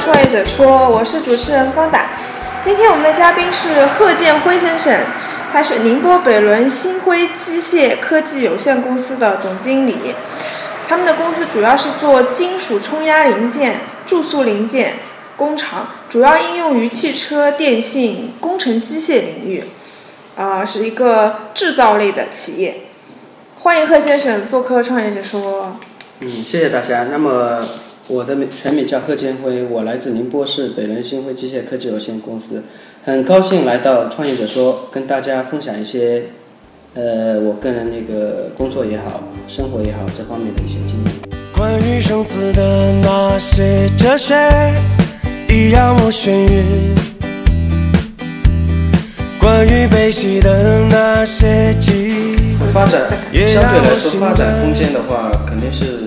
创业者说，我是主持人方达。今天我们的嘉宾是贺建辉先生，他是宁波北仑新辉机械科技有限公司的总经理。他们的公司主要是做金属冲压零件、注塑零件工厂，主要应用于汽车、电信、工程机械领域，啊、是一个制造类的企业。欢迎贺先生做客创业者说。嗯，谢谢大家。那么我的名全名叫贺建辉，我来自宁波市北仑新辉机械科技有限公司，很高兴来到创业者说，跟大家分享一些，呃，我个人那个工作也好，生活也好这方面的一些经验。关于生死的那些哲学，已让我眩晕。关于悲喜的那些记忆，发展相对来说，发展空间的话，肯定是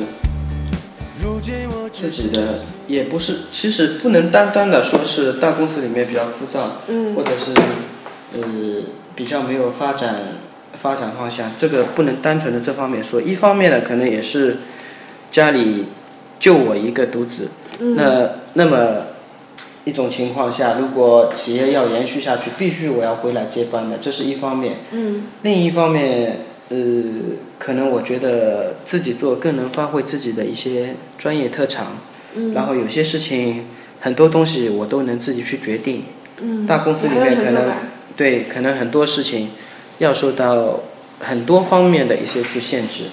自己的，也不是，其实不能单单的说是大公司里面比较枯燥，嗯或者是呃比较没有发展发展方向，这个不能单纯的这方面说。一方面呢，可能也是家里就我一个独子，那那么一种情况下，如果企业要延续下去，必须我要回来接班的，这是一方面。嗯另一方面，呃，可能我觉得自己做更能发挥自己的一些专业特长，嗯然后有些事情很多东西我都能自己去决定。嗯，大公司里面可能对，可能很多事情要受到很多方面的一些去限制。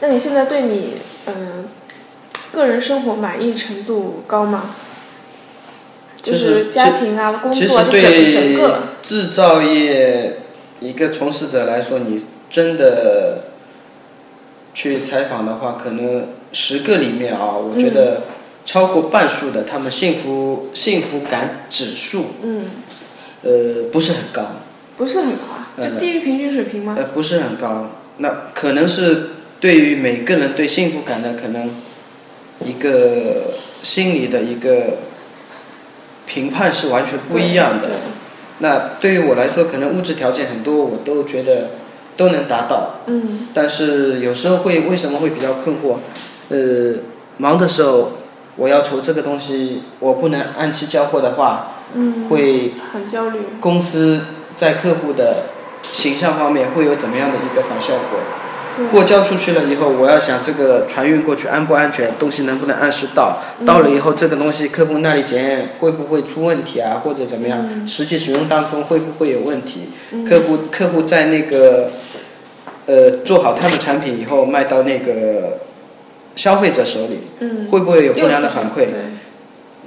那你现在对你嗯、呃个人生活满意程度高吗？就是家庭啊、工作啊，就整个。制造业一个从事者来说，你真的去采访的话，可能十个里面啊，我觉得超过半数的他们幸福幸福感指数，嗯，呃，不是很高，不是很高啊，呃就低于平均水平吗？呃，不是很高。那可能是对于每个人对幸福感的可能一个心理的一个评判是完全不一样的。那对于我来说，可能物质条件很多，我都觉得都能达到，嗯但是有时候会为什么会比较困惑？呃，忙的时候我要求这个东西，我不能按期交货的话，嗯，会很焦虑。公司在客户的形象方面会有怎么样的一个反效果？对货交出去了以后，我要想这个船运过去安不安全，东西能不能按时到，到了以后这个东西客户那里检验会不会出问题啊，或者怎么样，实际使用当中会不会有问题？客户客户在那个呃做好他的产品以后卖到那个消费者手里，嗯，会不会有不良的反馈？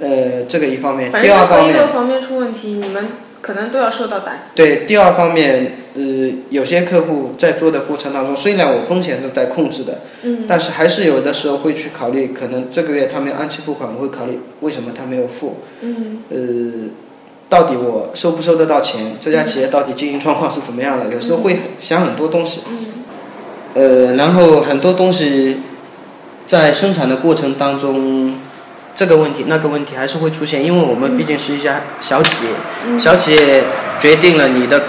呃，这个一方面，第二。方面出问题，你们可能都要受到打击。对，第二方面，呃，有些客户在做的过程当中，虽然我风险是在控制的，嗯。但是还是有的时候会去考虑，可能这个月他没有按期付款，我会考虑为什么他没有付，嗯。呃，到底我收不收得到钱？这家企业到底经营状况是怎么样的？有时候会想很多东西，嗯。呃，然后很多东西在生产的过程当中，这个问题那个问题还是会出现，因为我们毕竟是一家小企业，小企业决定了你的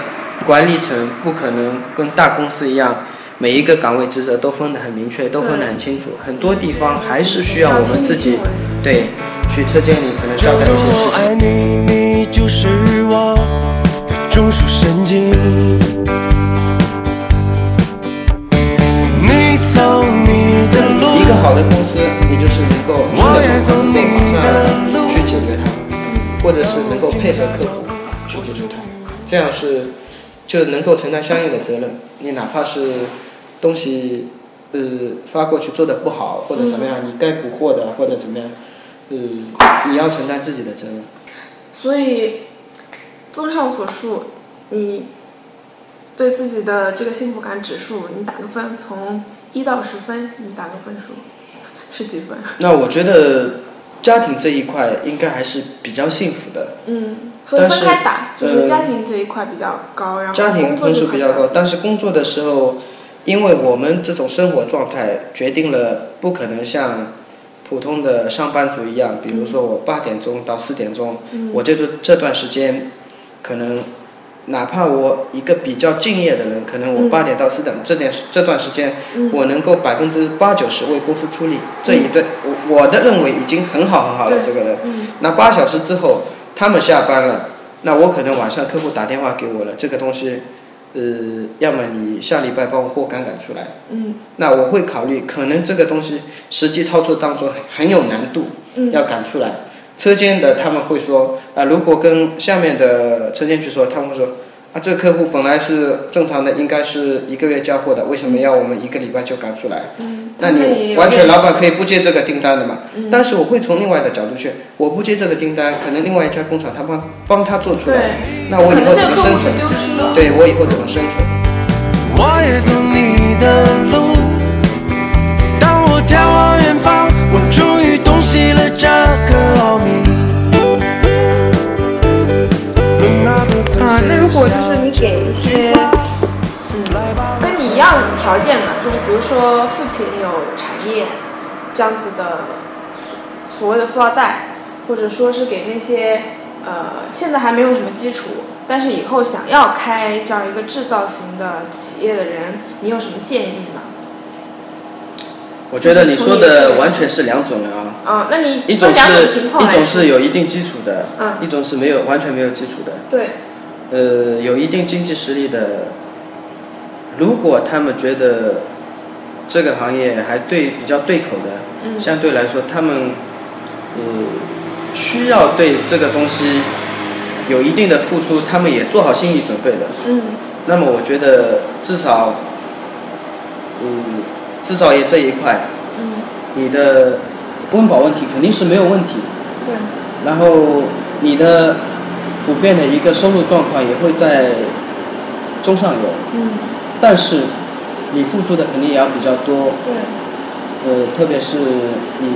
管理层不可能跟大公司一样，每一个岗位职责都分得很明确，都分得很清楚，很多地方还是需要我们自己对去车间里可能交代一些事情。你，就是我的中枢神经。你走你的路，一个好的公司，你就是能够出了状况能够马上去解决它，或者是能够配合客户去解决它，这样是就能够承担相应的责任。你哪怕是东西呃发过去做的不好或者怎么样，你该补货的或者怎么样，呃你要承担自己的责任。所以，综上所述，你对自己的这个幸福感指数，你打个分，从一到十分，你打个分数是几分？那我觉得家庭这一块应该还是比较幸福的。嗯，分开打，就是呃家庭这一块比较高，然后家庭分数比较高，但是工作的时候，因为我们这种生活状态决定了不可能像普通的上班族一样，比如说我八点钟到四点钟，嗯我这就这段时间可能哪怕我一个比较敬业的人，可能我八点到四点这点这段时间，我能够百分之八九十为公司出力，这一对我我的认为已经很好很好了。这个人，嗯那八小时之后他们下班了，那我可能晚上客户打电话给我了，这个东西，呃，要么你下礼拜帮我货赶赶出来，嗯。那我会考虑，可能这个东西实际操作当中很有难度，嗯。要赶出来。车间的他们会说，啊、如果跟下面的车间去说，他们会说，啊，这个客户本来是正常的，应该是一个月交货的，为什么要我们一个礼拜就赶出来？嗯，那你完全老板可以不接这个订单的嘛？嗯但是我会从另外的角度去，我不接这个订单，可能另外一家工厂他帮帮他做出来，对，那我以后怎么生存。对我以后怎么生存？我也走你的路。当我眺望远方，我终于洞悉了这给一些，嗯，跟你一样条件的，就是比如说父亲有产业这样子的所所谓的富二代，或者说是给那些呃现在还没有什么基础，但是以后想要开这样一个制造型的企业的人，你有什么建议吗？我觉得你说的完全是两种人啊。啊，那你一种是一种是有一定基础的，嗯一种是没有完全没有基础的。对，呃，有一定经济实力的，如果他们觉得这个行业还对比较对口的，嗯相对来说他们呃需要对这个东西有一定的付出，他们也做好心理准备的。嗯那么我觉得至少，嗯，制造业这一块，嗯，你的温饱问题肯定是没有问题。对，然后你的普遍的一个收入状况也会在中上游，嗯。但是你付出的肯定也要比较多，对，呃，特别是你，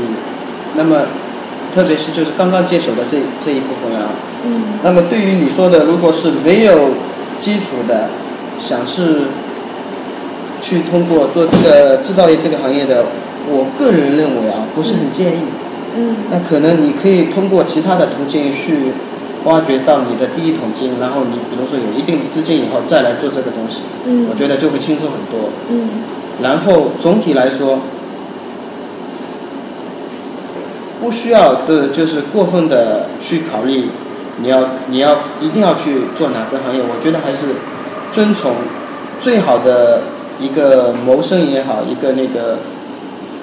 那么特别是就是刚刚接手的这这一部分啊，嗯。那么对于你说的，如果是没有基础的，想是去通过做这个制造业这个行业的，我个人认为啊，不是很建议。嗯。那可能你可以通过其他的途径去挖掘到你的第一桶金，然后你比如说有一定的资金以后再来做这个东西，嗯。我觉得就会轻松很多。嗯。然后总体来说，不需要的就是过分的去考虑你要你要一定要去做哪个行业，我觉得还是遵从最好的一个谋生也好，一个那个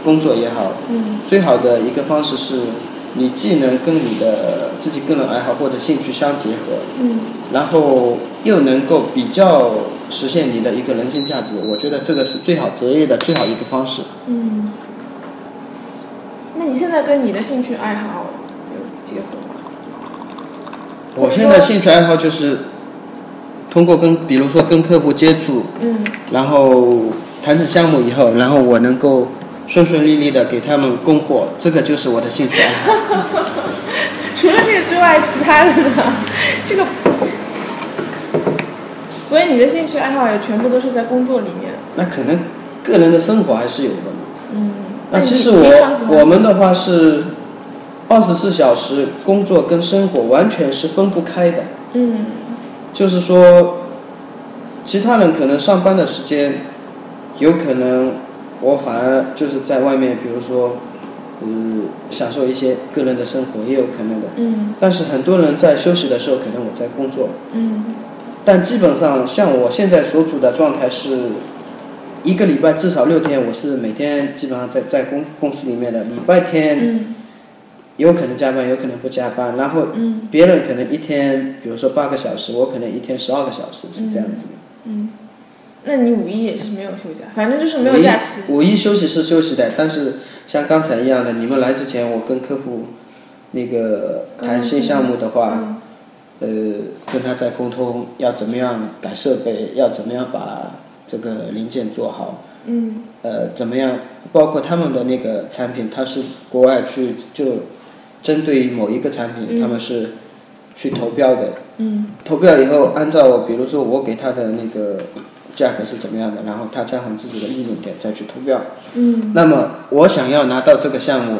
工作也好，嗯。最好的一个方式是，你既能跟你的自己个人爱好或者兴趣相结合，嗯然后又能够比较实现你的一个人生价值，我觉得这个是最好择业的最好一个方式。嗯。那你现在跟你的兴趣爱好有结合吗？我现在兴趣爱好就是通过跟比如说跟客户接触，嗯然后谈成项目以后，然后我能够顺顺利利的给他们供货，这个就是我的兴趣爱好。除了这个之外，其他的呢？这个，所以你的兴趣爱好也全部都是在工作里面。那可能个人的生活还是有的嘛。嗯。那其实我我们的话是二十四小时工作跟生活完全是分不开的，嗯就是说，其他人可能上班的时间，有可能我反而就是在外面，比如说，嗯，享受一些个人的生活，也有可能的。嗯但是很多人在休息的时候，可能我在工作，嗯但基本上像我现在所处的状态是，一个礼拜至少六天，我是每天基本上在在公公司里面的。礼拜天嗯有可能加班，有可能不加班。然后嗯别人可能一天，比如说八个小时，我可能一天十二个小时，是这样子的。嗯。那你五一也是没有休假，反正就是没有假期。五一五一休息是休息的，但是像刚才一样的，你们来之前，我跟客户那个谈新项目的话。嗯呃，跟他在沟通要怎么样改设备，要怎么样把这个零件做好，嗯呃，怎么样，包括他们的那个产品，它是国外去就针对于某一个产品，嗯他们是去投标的，嗯投标以后，按照比如说我给他的那个价格是怎么样的，然后他加上自己的利润点再去投标。嗯。那么我想要拿到这个项目，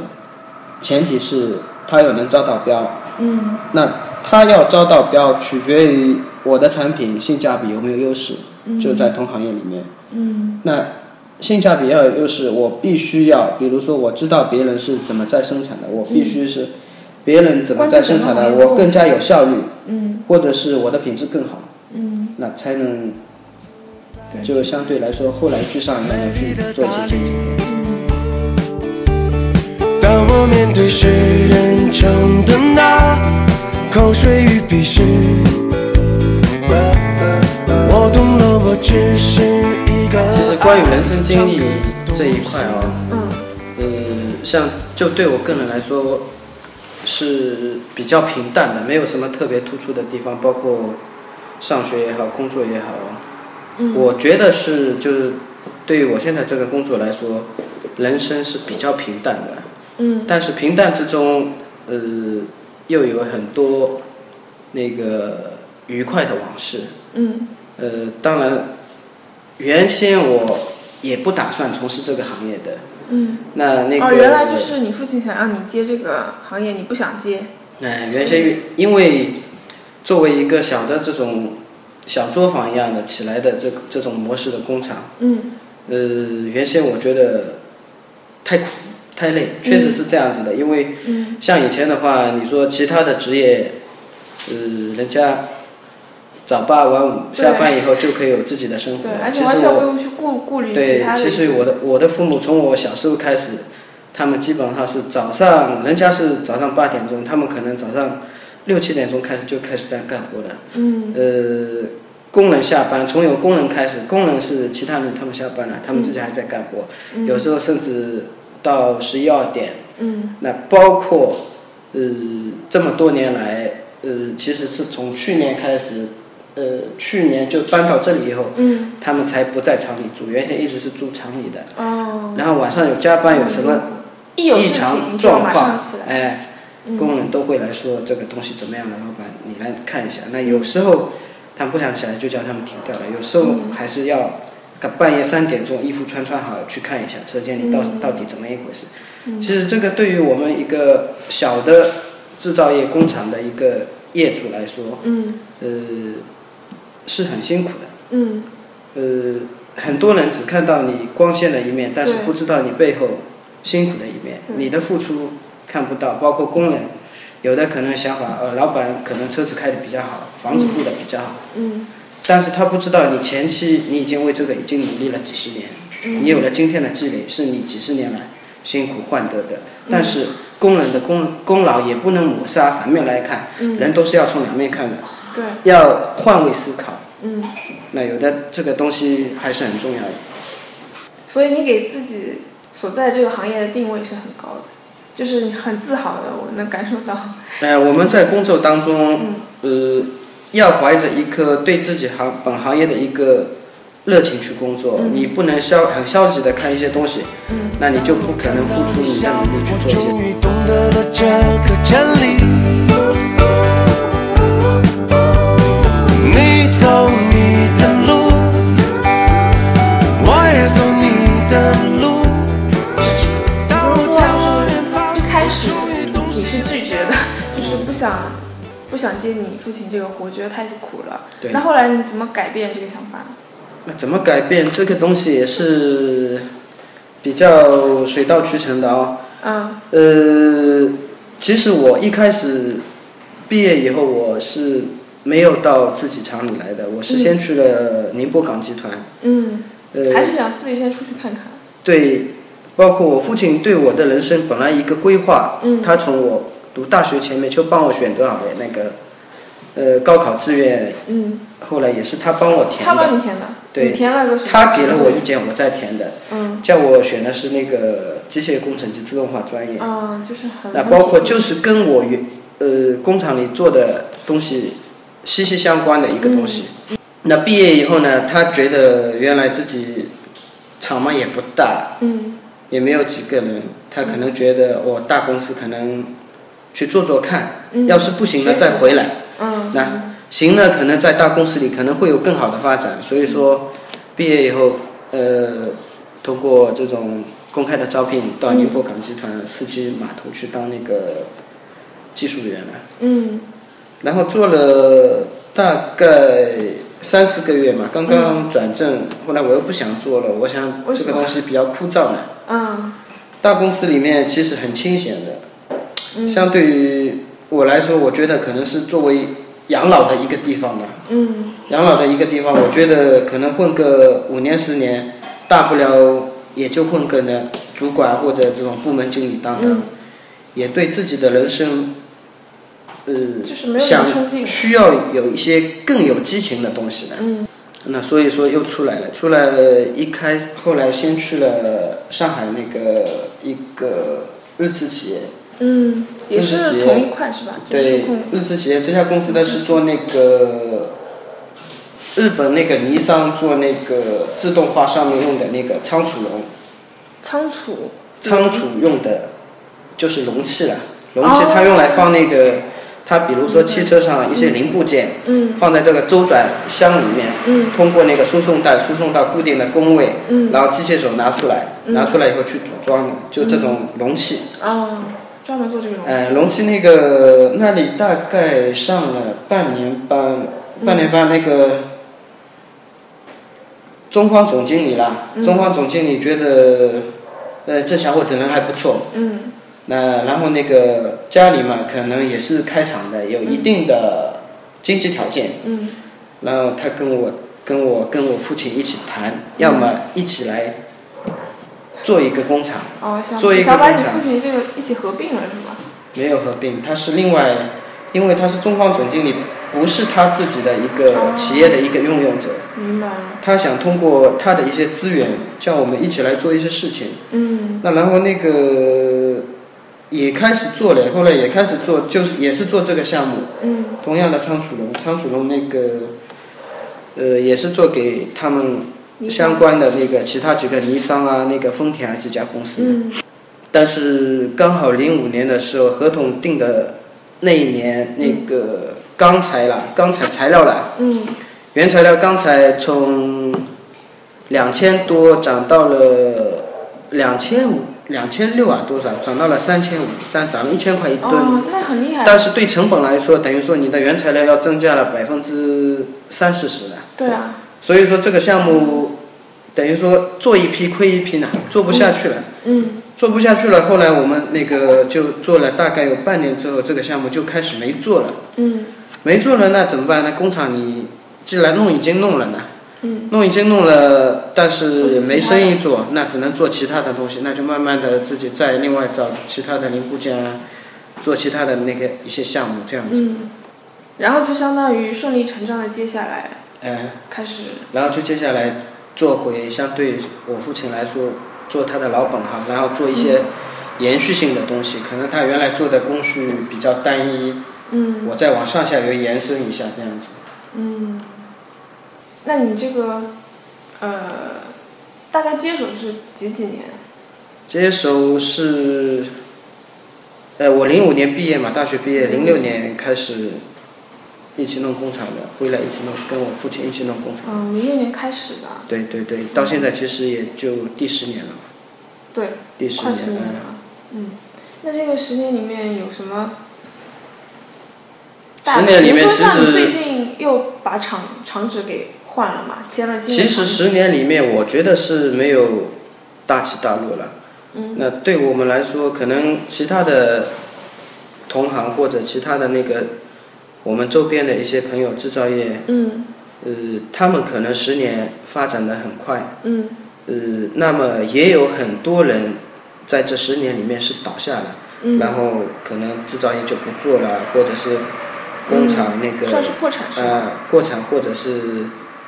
前提是他要能招到标，嗯。那他要招到标，取决于我的产品性价比有没有优势，就在同行业里面。嗯。那性价比要有优势，我必须要，比如说我知道别人是怎么在生产的，我必须是别人怎么在生产的，我更加有效率，嗯。或者是我的品质更好，嗯那才能就相对来说后来居上，也能去做一些竞争。当我面对世人称的那口水与鄙视，我懂了，我只是一个。其实关于人生经历这一块哦，嗯嗯，像就对我个人来说是比较平淡的，没有什么特别突出的地方，包括上学也好，工作也好，嗯我觉得是就是对于我现在这个工作来说，人生是比较平淡的，嗯但是平淡之中，呃，又有很多那个愉快的往事。嗯呃，当然，原先我也不打算从事这个行业的。嗯。那那个，哦，原来就是你父亲想让你接这个行业，你不想接。哎，原先因为作为一个小的这种小作坊一样的起来的这这种模式的工厂，嗯呃，原先我觉得太苦太累，确实是这样子的。因为嗯像以前的话，你说其他的职业，呃，人家早八晚五，下班以后就可以有自己的生活其实我对。其实我的我的父母从我小时候开始，他们基本上是早上，人家是早上八点钟，他们可能早上六七点钟开始就开始在干活了。嗯呃，工人下班，从有工人开始，工人是其他人他们下班了，他们自己还在干活，嗯有时候甚至到十一二点。嗯那包括呃这么多年来，呃其实是从去年开始，呃去年就搬到这里以后，嗯他们才不在厂里住，原先一直是住厂里的。哦，然后晚上有加班，有什么异常状况。哎，嗯工人都会来说这个东西怎么样的，老板你来看一下。那有时候他们不想起来，就叫他们停掉了。有时候嗯还是要半夜三点钟衣服穿穿好去看一下车间里到嗯到底怎么一回事。其实这个对于我们一个小的制造业工厂的一个业主来说，嗯呃，是很辛苦的。嗯呃，很多人只看到你光鲜的一面，但是不知道你背后辛苦的一面。你的付出看不到，包括工人，有的可能想法，呃，老板可能车子开的比较好，房子住的比较好，嗯。但是他不知道你前期你已经为这个已经努力了几十年，嗯。你有了今天的积累，是你几十年来辛苦换得的。嗯。但是工人的功功劳也不能抹杀，反面来看，嗯。人都是要从两面看的，对。要换位思考。嗯，那有的这个东西还是很重要的。所以你给自己所在这个行业的定位是很高的，就是很自豪的，我能感受到。哎，我们在工作当中，嗯呃，要怀着一颗对自己行本行业的一个热情去工作，嗯你不能消很消极的看一些东西，嗯那你就不可能付出你的努力去做一些终于懂得了这个真理。你走想不想接你父亲这个活，觉得太苦了。对那后来你怎么改变这个想法？那怎么改变这个东西也是比较水到渠成的哦。嗯呃，其实我一开始毕业以后，我是没有到自己厂里来的，我是先去了宁波港集团。嗯，呃，还是想自己先出去看看。对，包括我父亲对我的人生本来一个规划，嗯他从我读大学前面就帮我选择好了那个，呃，高考志愿，嗯，后来也是他帮我填他帮的，你填的。对你填了？他给了我意见，我再填的，嗯叫我选的是那个机械工程及自动化专业。嗯，就是很。那包括就是跟我原呃工厂里做的东西息息相关的一个东西。嗯那毕业以后呢，他觉得原来自己厂嘛也不大，嗯也没有几个人，他可能觉得我、大公司可能去做做看，嗯要是不行了再回来。嗯那行了，可能在大公司里可能会有更好的发展。所以说，毕业以后，呃，通过这种公开的招聘，到宁波港集团四期码头去当那个技术员了。嗯然后做了大概三四个月嘛，刚刚转正，后来我又不想做了，我想这个东西比较枯燥呢。嗯大公司里面其实很清闲的，嗯相对于我来说，我觉得可能是作为养老的一个地方吧。嗯养老的一个地方，我觉得可能混个五年十年，大不了也就混个呢主管或者这种部门经理当当，嗯，也对自己的人生，呃，想。需要有一些更有激情的东西的。嗯那所以说又出来了，出来了一开后来先去了上海那个一个日资企业，嗯，也是同一块是吧？对，日资企业这家公司呢是做那个日本那个尼桑做那个自动化上面用的那个仓储容，仓储。仓储用的就是容器了，容器哦它用来放那个，它比如说汽车上一些零部件，嗯。放在这个周转箱里面，嗯。通过那个输送带输送到固定的工位，嗯。然后机械手拿出来，嗯。拿出来以后去组装的，就这种容器。哦，专门做这个容器。呃，容器那个那里大概上了半年班，半年班那个中方总经理啦，嗯。中方总经理觉得，呃，这小伙子人还不错，嗯。那然后那个家里嘛，可能也是开厂的，有一定的经济条件，嗯。然后他跟我跟我跟我父亲一起谈，要么一起来做一个工厂。哦，想做一个想把你工厂父亲这个一起合并了是吗？没有合并，他是另外，因为他是中方总经理，不是他自己的一个企业的一个拥有者，明白了。他想通过他的一些资源，叫我们一起来做一些事情。嗯那然后那个也开始做了，后来也开始做，就是也是做这个项目，嗯同样的仓储容，仓储容那个，呃，也是做给他们相关的那个其他几个尼桑啊、那个丰田啊几家公司。嗯但是刚好零五年的时候，合同定的那一年，那个钢材啦，钢材材料啦，嗯原材料钢材从两千多涨到了两千五、两千六啊，多少涨到了三千五，这样涨了一千块一吨。哦，那很厉害。但是对成本来说，等于说你的原材料要增加了百分之三四十了。对啊，所以说这个项目等于说做一批亏一批呢，做不下去了。嗯做不下去了，后来我们那个就做了大概有半年之后，这个项目就开始没做了。嗯没做了，那怎么办？那工厂你既然弄已经弄了呢，嗯弄已经弄了，但是没生意做，那只能做其他的东西，那就慢慢的自己再另外找其他的零部件啊，做其他的那个一些项目这样子。嗯，然后就相当于顺理成章的接下来哎，开始。然后就接下来做回相对我父亲来说，做他的老本行，然后做一些延续性的东西。可能他原来做的工序比较单一，嗯我再往上下游延伸一下这样子。嗯，那你这个呃，大概接手是几几年？接手是，呃，我零五年毕业嘛，大学毕业，零六年开始一起弄工厂的，回来一起弄，跟我父亲一起弄工厂。嗯，零六年开始的。对对对，到现在其实也就第十年了嘛，对，第十年了。嗯，那这个十年里面有什么？十年里面其实最实近又把厂厂址给换了嘛，签了新其实十年里面，我觉得是没有大起大落了。嗯那对我们来说，可能其他的同行或者其他的那个我们周边的一些朋友制造业，嗯。呃，他们可能十年发展的很快，嗯。呃，那么也有很多人在这十年里面是倒下了，嗯，然后可能制造业就不做了，或者是工厂那个、算是破产是吧？呃破产，或者是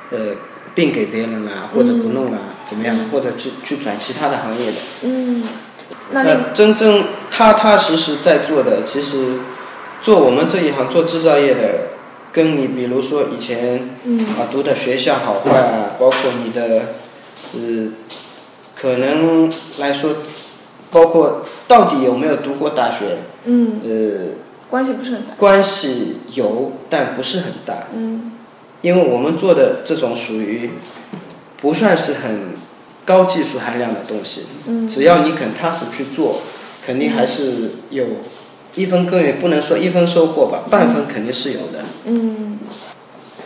呃并给别人了，或者不弄了，怎么样，嗯。或者去去转其他的行业的。嗯，那真正踏踏实实在做的，其实做我们这一行做制造业的，跟你比如说以前嗯。啊读的学校好坏啊，包括你的呃，可能来说，包括到底有没有读过大学，嗯。呃，关系不是很大。关系有，但不是很大，嗯。因为我们做的这种属于不算是很高技术含量的东西，嗯。只要你肯踏实去做，肯定还是有一分耕耘，不能说一分收获吧，半分肯定是有的。嗯，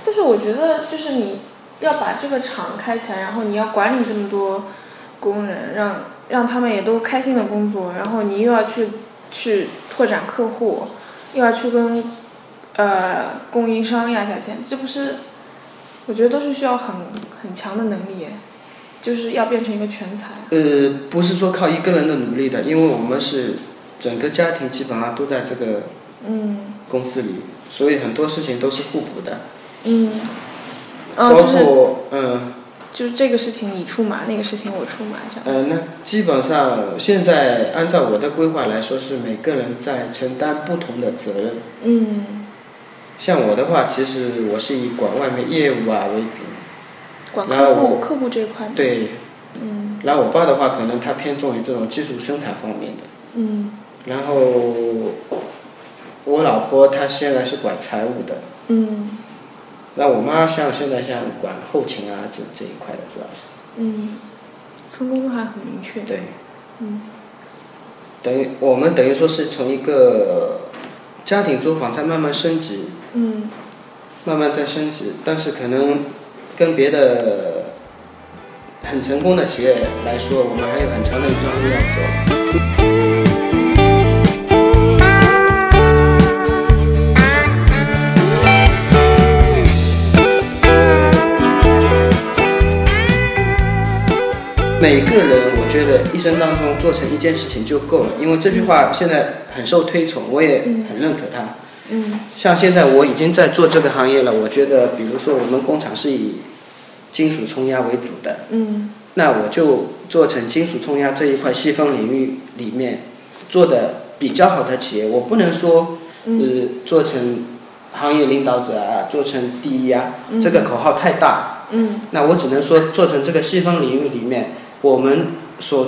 但是我觉得就是你要把这个厂开起来，然后你要管理这么多工人，让让他们也都开心的工作，然后你又要去去拓展客户，又要去跟呃供应商压价钱，这不是我觉得都是需要很很强的能力，就是要变成一个全才。呃，不是说靠一个人的努力的，因为我们是整个家庭基本上都在这个嗯公司里，所以很多事情都是互补的，嗯，哦，包就是括嗯就是这个事情你出马，那个事情我出马这样。呃，那基本上现在按照我的规划来说，是每个人在承担不同的责任。嗯，像我的话，其实我是以管外面业务啊为主，管然后客户客户这一块。对。嗯然后我爸的话，可能他偏重于这种技术生产方面的。嗯然后我老婆她现在是管财务的，嗯那我妈像现在像管后勤啊这这一块的主要是。嗯，分工还很明确。对。嗯等于我们等于说是从一个家庭作坊在慢慢升级，嗯慢慢在升级，但是可能跟别的很成功的企业来说，我们还有很长的一段路要走。每个人，我觉得一生当中做成一件事情就够了，因为这句话现在很受推崇，我也很认可它。嗯像现在我已经在做这个行业了，我觉得，比如说我们工厂是以金属冲压为主的，嗯那我就做成金属冲压这一块细分领域里面做的比较好的企业，我不能说，呃，做成行业领导者啊，做成第一啊，这个口号太大，嗯。那我只能说做成这个细分领域里面，我们所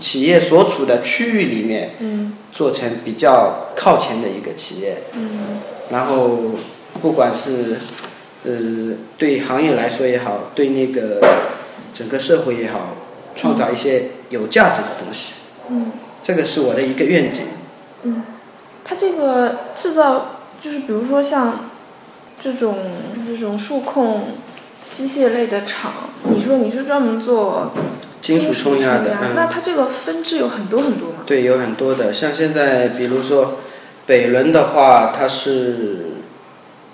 企业所处的区域里面，嗯做成比较靠前的一个企业。嗯然后不管是呃对行业来说也好，对那个整个社会也好，创造一些有价值的东西，嗯这个是我的一个愿景。嗯，它这个制造就是比如说像这种这种数控机械类的厂，你说你是专门做金属冲压的，嗯，那它这个分支有很多很多嘛？对，有很多的，像现在比如说北仑的话，它是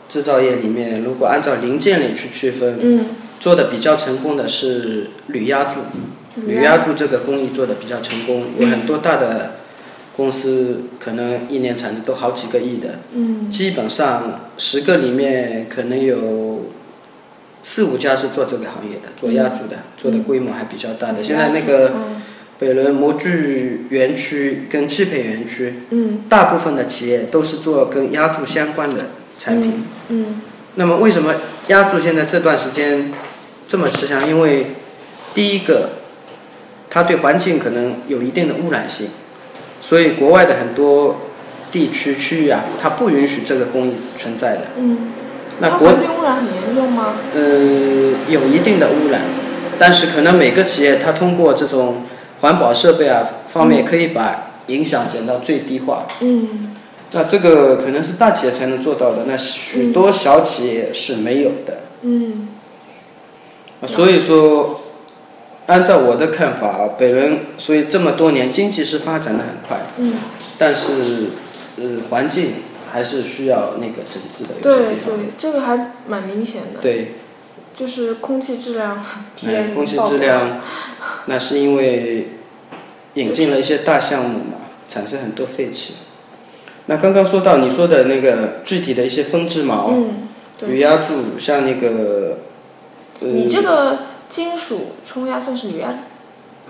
制造业里面，如果按照零件类去区分，嗯。做的比较成功的是铝压铸，铝压。铸这个工艺做的比较成功，有很多大的公司可能一年产值都好几个亿的，嗯。基本上十个里面可能有四五家是做这个行业的，做压铸的，做的规模还比较大的。现在那个嗯北仑模具园区跟汽配园区，嗯大部分的企业都是做跟压铸相关的产品。嗯那么为什么压铸现在这段时间这么吃香？因为第一个，它对环境可能有一定的污染性，所以国外的很多地区区域啊，它不允许这个工艺存在的。嗯，那国环境污染很严重吗？呃有一定的污染，但是可能每个企业它通过这种环保设备啊方面，可以把影响减到最低化。嗯那这个可能是大企业才能做到的，那许多小企业是没有的。嗯啊所以说，按照我的看法，北仑所以这么多年经济是发展的很快，嗯，但是呃环境还是需要那个整治的，有对些地方。对，这个还蛮明显的，对，就是空气质量哎 PM 空气质量，那是因为引进了一些大项目嘛，产生很多废气。那刚刚说到你说的那个具体的一些分支嘛，哦嗯，对。铝压铸像那个，呃，你这个金属冲压算是铝压，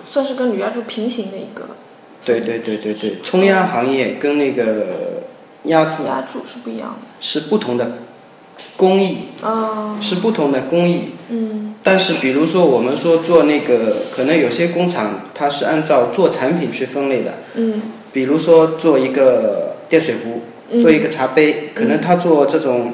算是跟铝压铸平行的一个对对对对对，冲压行业跟那个压铸压铸是不一样的。是不同的工艺，哦，是不同的工艺。嗯。但是比如说我们说做那个，可能有些工厂它是按照做产品去分类的，嗯。比如说做一个电水壶，嗯。做一个茶杯，可能它做这种，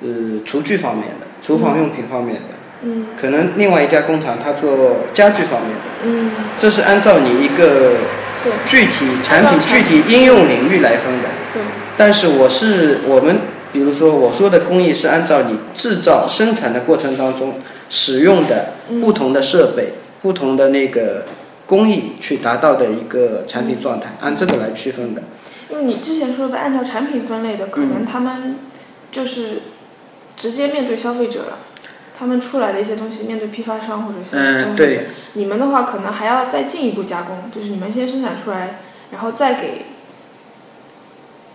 呃，厨具方面的，厨房用品方面的，嗯。可能另外一家工厂它做家具方面的，嗯，这是按照你一个对。具体产品、具体应用领域来分的。对，但是我是我们比如说我说的工艺是按照你制造生产的过程当中使用的不同的设备、不同的那个工艺去达到的一个产品状态，按这个来区分的。因为你之前说的按照产品分类的，可能他们就是直接面对消费者了。他们出来的一些东西，面对批发商或者消费者对，你们的话可能还要再进一步加工，就是你们先生产出来，然后再给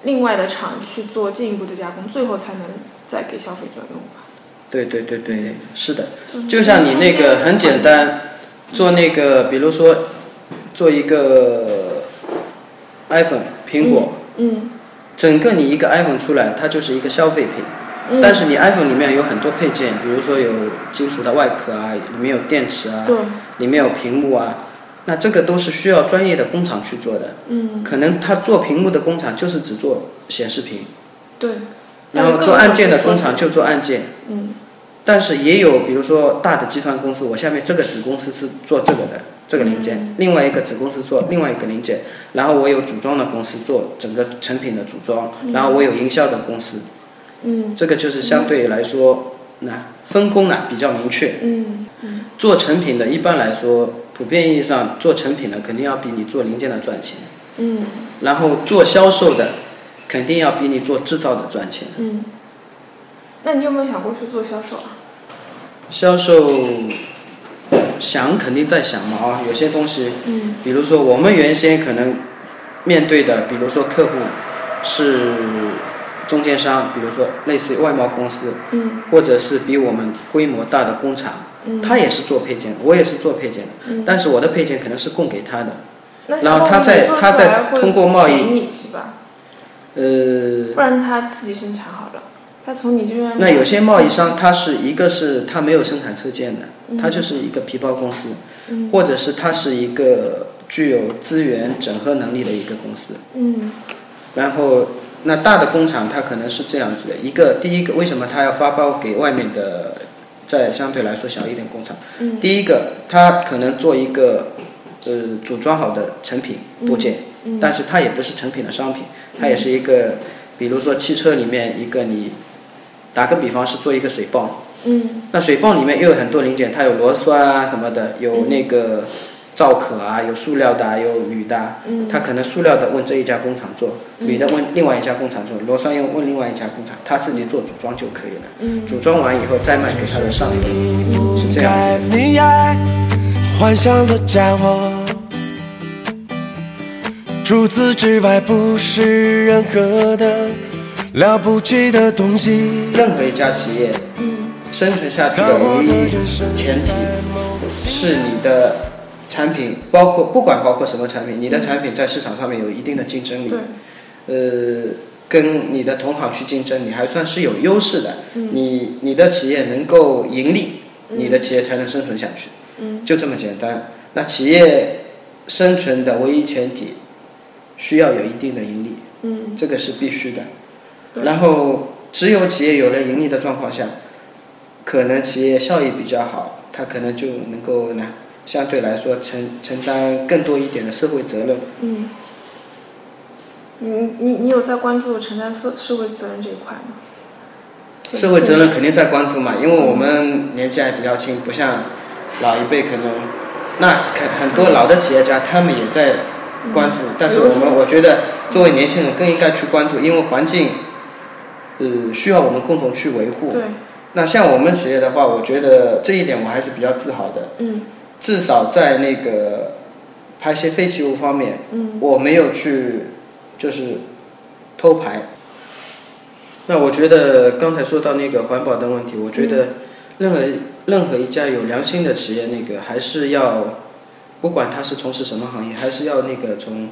另外的厂去做进一步的加工，最后才能再给消费者用吧。对对对对，是的。嗯就像你那个很简单，做那个，比如说做一个 iPhone 苹果，嗯整个你一个 iPhone 出来，它就是一个消费品。嗯，但是你 iPhone 里面有很多配件，比如说有金属的外壳啊，里面有电池啊，里面有屏幕啊，那这个都是需要专业的工厂去做的。嗯可能他做屏幕的工厂就是只做显示屏，对，然后做按键的工厂就做按键。嗯但是也有，比如说大的集团公司，我下面这个子公司是做这个的这个零件，嗯另外一个子公司做另外一个零件，然后我有组装的公司做整个成品的组装，然后我有营销的公司，嗯这个就是相对来说，那分工呢比较明确。嗯嗯做成品的，一般来说，普遍意义上做成品的肯定要比你做零件的赚钱，嗯然后做销售的，肯定要比你做制造的赚钱。嗯。那你有没有想过去做销售啊？销售想肯定在想嘛啊，有些东西，嗯比如说我们原先可能面对的，比如说客户是中间商，比如说类似于外贸公司，嗯或者是比我们规模大的工厂，嗯。他也是做配件，我也是做配件的，嗯但是我的配件可能是供给他的，那然后他再他再通过贸易是吧？呃，不然他自己生产好了，他从你这边那有些贸易商，他是一个是他没有生产车间的，嗯他就是一个皮包公司，嗯或者是他是一个具有资源整合能力的一个公司。嗯然后，那大的工厂它可能是这样子的：一个，第一个，为什么他要发包给外面的，在相对来说小一点工厂？嗯。第一个，它可能做一个呃组装好的成品部件，嗯。但是它也不是成品的商品，它也是一个，比如说汽车里面一个你，打个比方是做一个水泵，嗯。那水泵里面又有很多零件，它有螺栓啊什么的，有那个皂壳啊，有塑料的啊，有铝的啊。嗯它可能塑料的问这一家工厂做，铝的问另外一家工厂做，螺栓又问另外一家工厂，他自己做组装就可以了。嗯组装完以后再卖给他的上游，是这样该你爱幻想的家伙。除此之外，不是任何的了不起的东西。任何一家企业嗯生存下去的唯一前提是你的产品，包括不管包括什么产品，你的产品在市场上面有一定的竞争力。对呃，跟你的同行去竞争，你还算是有优势的。嗯你你的企业能够盈利，你的企业才能生存下去，嗯就这么简单。那企业生存的唯一前提，需要有一定的盈利，嗯这个是必须的。然后，只有企业有了盈利的状况下，可能企业效益比较好，它可能就能够呢，相对来说承承担更多一点的社会责任。嗯。你你你有在关注承担社社会责任这一块吗？社会责任肯定在关注嘛，因为我们年纪还比较轻，不像老一辈可能，那很很多老的企业家他们也在关注，但是我们我觉得作为年轻人更应该去关注，因为环境，呃，需要我们共同去维护。对，那像我们企业的话，我觉得这一点我还是比较自豪的，嗯至少在那个排泄废弃物方面，嗯我没有去就是偷排。那我觉得刚才说到那个环保的问题，我觉得任何任何一家有良心的企业，那个还是要，不管他是从事什么行业，还是要那个从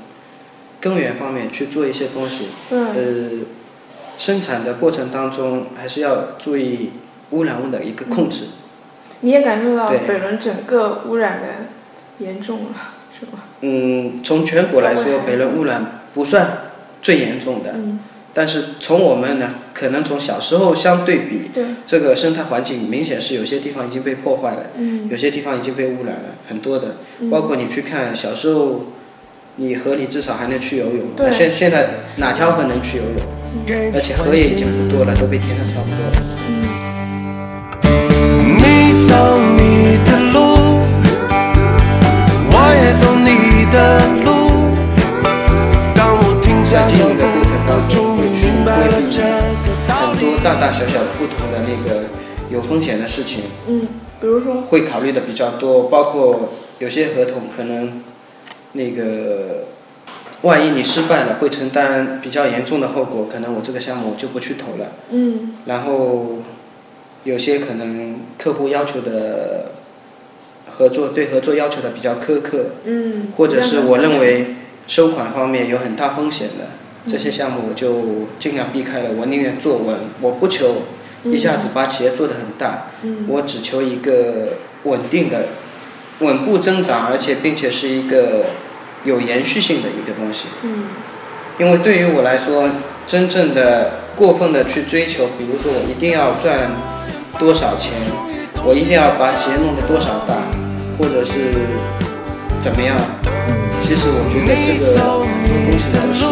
根源方面去做一些东西。嗯，呃，生产的过程当中还是要注意污染物的一个控制。你也感受到北仑整个污染的严重了，是吗？嗯，从全国来说，北仑污染不算最严重的，嗯，但是从我们呢，可能从小时候相对比，对，这个生态环境明显是有些地方已经被破坏了，嗯。有些地方已经被污染了，很多的。嗯。包括你去看小时候，你河里至少还能去游泳，对。现现在哪条河能去游泳？而且河也已经不多了，都被填的差不多了。你走你的路，我也走你的路。当我停下在经营的脚步过程，当我中终于会去明白了规避这个道很。多大大小小不同的那个有风险的事情，嗯，比如说，会考虑的比较多，包括有些合同可能那个万一你失败了，会承担比较严重的后果，可能我这个项目就不去投了。嗯然后有些可能客户要求的合作对合作要求的比较苛刻，嗯，或者是我认为收款方面有很大风险的这些项目，我就尽量避开了。我宁愿做稳，我不求一下子把企业做得很大，嗯我只求一个稳定的、稳步增长，而且并且是一个有延续性的一个东西。嗯因为对于我来说，真正的过分的去追求，比如说我一定要赚多少钱，我一定要把企业弄得多少大，或者是怎么样，其实我觉得这个东西都是